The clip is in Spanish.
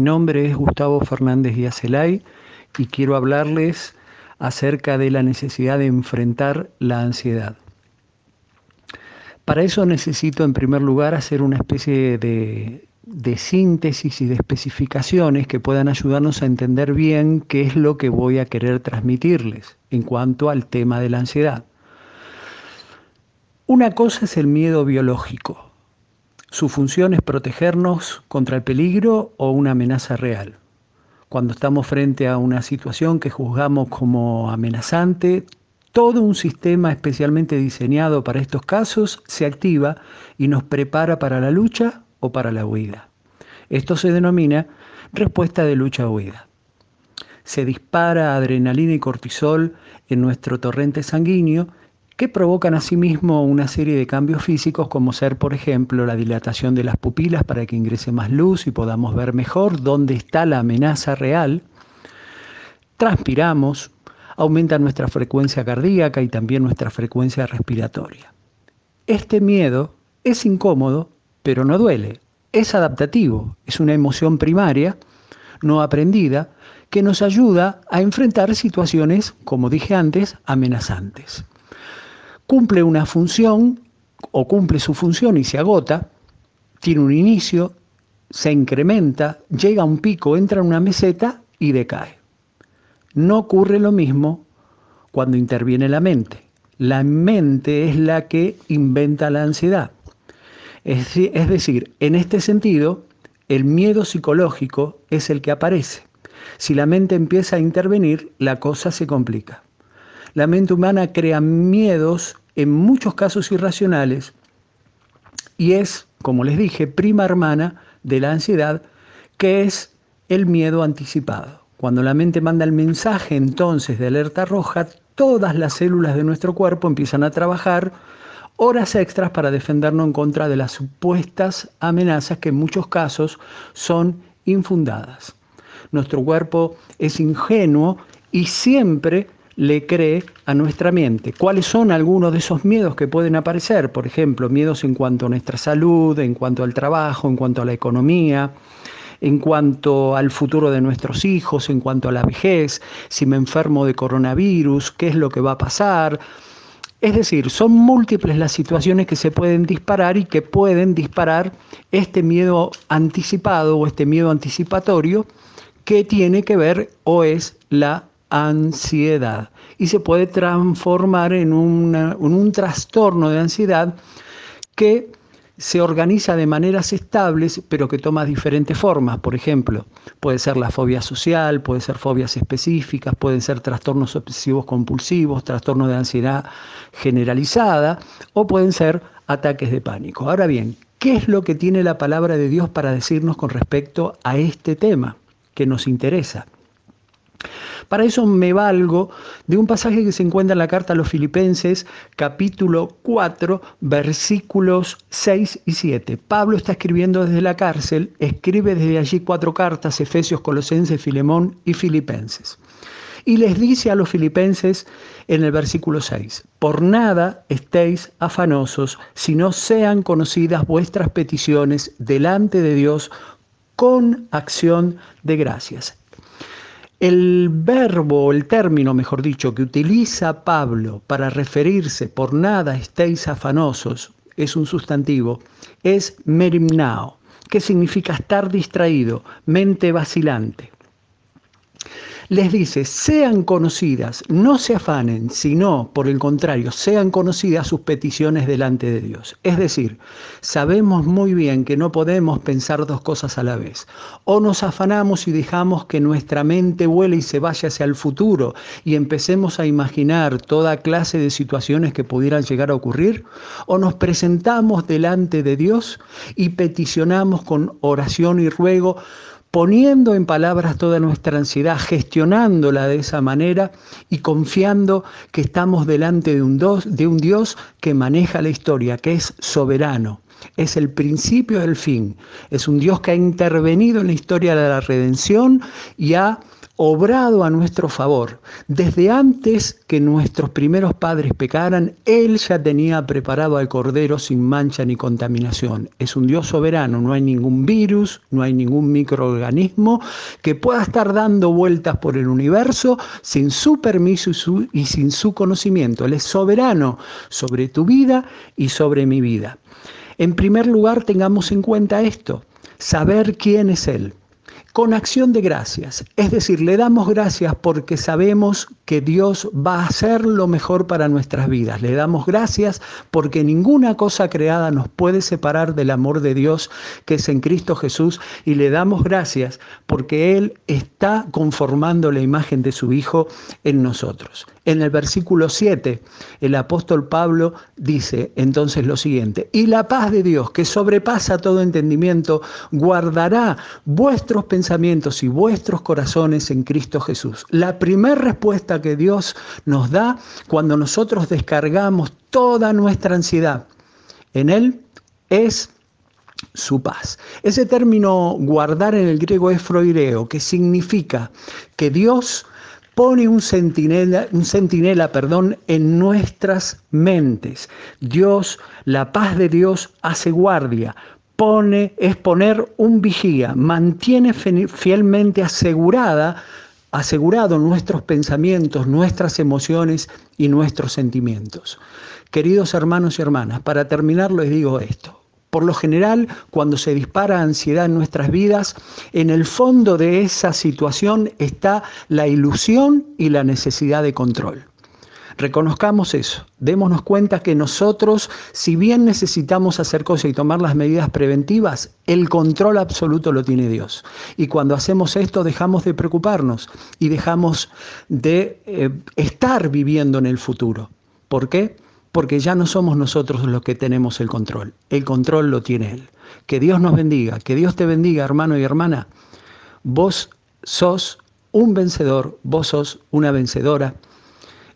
nombre es Gustavo Fernández Díaz Elay y quiero hablarles acerca de la necesidad de enfrentar la ansiedad. Para eso necesito en primer lugar hacer una especie de, de, síntesis y de especificaciones que puedan ayudarnos a entender bien qué es lo que voy a querer transmitirles en cuanto al tema de la ansiedad. Una cosa es el miedo biológico, su función es protegernos contra el peligro o una amenaza real. Cuando estamos frente a una situación que juzgamos como amenazante, todo un sistema especialmente diseñado para estos casos se activa y nos prepara para la lucha o para la huida. Esto se denomina respuesta de lucha-huida. Se dispara adrenalina y cortisol en nuestro torrente sanguíneo que provocan asimismo una serie de cambios físicos como ser, por ejemplo, la dilatación de las pupilas para que ingrese más luz y podamos ver mejor dónde está la amenaza real. Transpiramos, aumenta nuestra frecuencia cardíaca y también nuestra frecuencia respiratoria. Este miedo es incómodo, pero no duele. Es adaptativo, es una emoción primaria, no aprendida, que nos ayuda a enfrentar situaciones, como dije antes, amenazantes cumple una función o cumple su función y se agota, tiene un inicio, se incrementa, llega a un pico, entra en una meseta y decae. No ocurre lo mismo cuando interviene la mente. La mente es la que inventa la ansiedad. Es, decir, en este sentido, el miedo psicológico es el que aparece. Si la mente empieza a intervenir, la cosa se complica. La mente humana crea miedos en muchos casos irracionales y es, como les dije, prima hermana de la ansiedad, que es el miedo anticipado. Cuando la mente manda el mensaje entonces de alerta roja, todas las células de nuestro cuerpo empiezan a trabajar horas extras para defendernos en contra de las supuestas amenazas que en muchos casos son infundadas. Nuestro cuerpo es ingenuo y siempre le cree a nuestra mente. ¿Cuáles son algunos de esos miedos que pueden aparecer? Por ejemplo, miedos en cuanto a nuestra salud, en cuanto al trabajo, en cuanto a la economía, en cuanto al futuro de nuestros hijos, en cuanto a la vejez, si me enfermo de coronavirus, qué es lo que va a pasar. Es decir, son múltiples las situaciones que se pueden disparar y que pueden disparar este miedo anticipado o este miedo anticipatorio que tiene que ver o es la ansiedad y se puede transformar en, un trastorno de ansiedad que se organiza de maneras estables, pero que toma diferentes formas. Por ejemplo, puede ser la fobia social, puede ser fobias específicas, pueden ser trastornos obsesivos compulsivos, trastornos de ansiedad generalizada, o pueden ser ataques de pánico. Ahora bien, ¿qué es lo que tiene la palabra de Dios para decirnos con respecto a este tema que nos interesa? Para eso me valgo de un pasaje que se encuentra en la carta a los filipenses, capítulo 4, versículos 6 y 7. Pablo está escribiendo desde la cárcel, escribe desde allí cuatro cartas, Efesios, Colosenses, Filemón y Filipenses. Y les dice a los filipenses en el versículo 6, por nada estéis afanosos, si no sean conocidas vuestras peticiones delante de Dios con acción de gracias. El verbo, el término, mejor dicho, que utiliza Pablo para referirse por nada estéis afanosos, es un sustantivo, es merimnao, que significa estar distraído, mente vacilante les dice, sean conocidas, no se afanen, sino, por el contrario, sean conocidas sus peticiones delante de Dios. Es decir, sabemos muy bien que no podemos pensar dos cosas a la vez. O nos afanamos y dejamos que nuestra mente vuele y se vaya hacia el futuro y empecemos a imaginar toda clase de situaciones que pudieran llegar a ocurrir, o nos presentamos delante de Dios y peticionamos con oración y ruego poniendo en palabras toda nuestra ansiedad, gestionándola de esa manera y confiando que estamos delante de un, de un Dios que maneja la historia, que es soberano. Es el principio del fin. Es un Dios que ha intervenido en la historia de la redención y ha obrado a nuestro favor. Desde antes que nuestros primeros padres pecaran, Él ya tenía preparado al Cordero sin mancha ni contaminación. Es un Dios soberano, no hay ningún virus, no hay ningún microorganismo que pueda estar dando vueltas por el universo sin su permiso y, sin su conocimiento. Él es soberano sobre tu vida y sobre mi vida. En primer lugar, tengamos en cuenta esto, saber quién es Él con acción de gracias. Es decir, le damos gracias porque sabemos que Dios va a hacer lo mejor para nuestras vidas. Le damos gracias porque ninguna cosa creada nos puede separar del amor de Dios que es en Cristo Jesús. Y le damos gracias porque Él está conformando la imagen de su Hijo en nosotros. En el versículo 7, el apóstol Pablo dice entonces lo siguiente, y la paz de Dios, que sobrepasa todo entendimiento, guardará vuestros pensamientos y vuestros corazones en Cristo Jesús. La primera respuesta que Dios nos da cuando nosotros descargamos toda nuestra ansiedad en Él es su paz. Ese término guardar en el griego es froireo, que significa que Dios pone un centinela, un centinela perdón, en nuestras mentes. Dios, la paz de Dios hace guardia, es poner un vigía, mantiene fielmente asegurada, asegurado nuestros pensamientos, nuestras emociones y nuestros sentimientos. Queridos hermanos y hermanas, para terminar les digo esto. Por lo general, cuando se dispara ansiedad en nuestras vidas, en el fondo de esa situación está la ilusión y la necesidad de control. Reconozcamos eso, démonos cuenta que nosotros, si bien necesitamos hacer cosas y tomar las medidas preventivas, el control absoluto lo tiene Dios. Y cuando hacemos esto dejamos de preocuparnos y dejamos de eh, estar viviendo en el futuro. ¿Por qué? porque ya no somos nosotros los que tenemos el control, el control lo tiene Él. Que Dios nos bendiga, que Dios te bendiga, hermano y hermana. Vos sos un vencedor, vos sos una vencedora